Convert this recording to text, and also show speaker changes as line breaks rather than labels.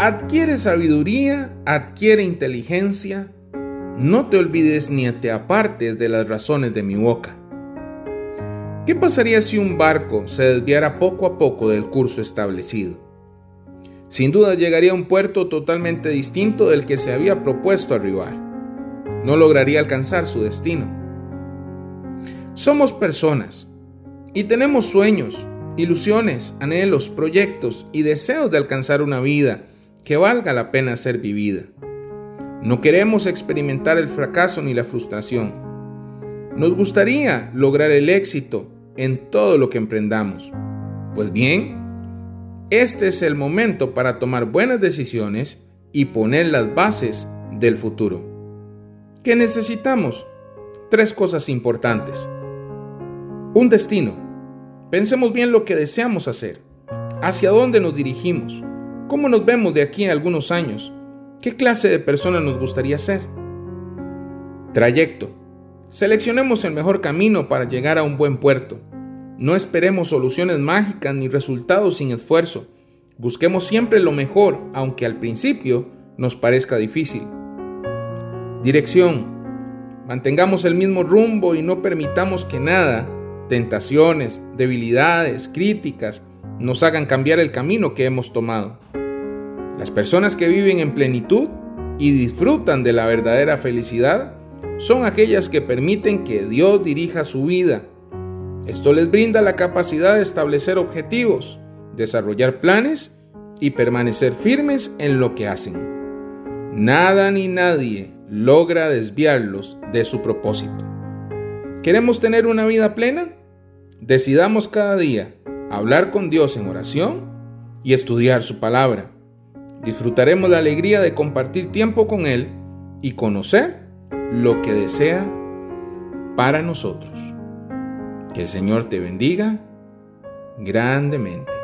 Adquiere sabiduría, adquiere inteligencia, no te olvides ni te apartes de las razones de mi boca. ¿Qué pasaría si un barco se desviara poco a poco del curso establecido? Sin duda llegaría a un puerto totalmente distinto del que se había propuesto arribar. No lograría alcanzar su destino. Somos personas y tenemos sueños, ilusiones, anhelos, proyectos y deseos de alcanzar una vida que valga la pena ser vivida. No queremos experimentar el fracaso ni la frustración. Nos gustaría lograr el éxito en todo lo que emprendamos. Pues bien, este es el momento para tomar buenas decisiones y poner las bases del futuro. ¿Qué necesitamos? Tres cosas importantes. Un destino Pensemos bien lo que deseamos hacer, hacia dónde nos dirigimos, cómo nos vemos de aquí en algunos años, qué clase de persona nos gustaría ser. Trayecto. Seleccionemos el mejor camino para llegar a un buen puerto. No esperemos soluciones mágicas ni resultados sin esfuerzo. Busquemos siempre lo mejor, aunque al principio nos parezca difícil. Dirección. Mantengamos el mismo rumbo y no permitamos que nada tentaciones, debilidades, críticas nos hagan cambiar el camino que hemos tomado. Las personas que viven en plenitud y disfrutan de la verdadera felicidad son aquellas que permiten que Dios dirija su vida. Esto les brinda la capacidad de establecer objetivos, desarrollar planes y permanecer firmes en lo que hacen. Nada ni nadie logra desviarlos de su propósito. ¿Queremos tener una vida plena? Decidamos cada día hablar con Dios en oración y estudiar su palabra. Disfrutaremos la alegría de compartir tiempo con Él y conocer lo que desea para nosotros. Que el Señor te bendiga grandemente.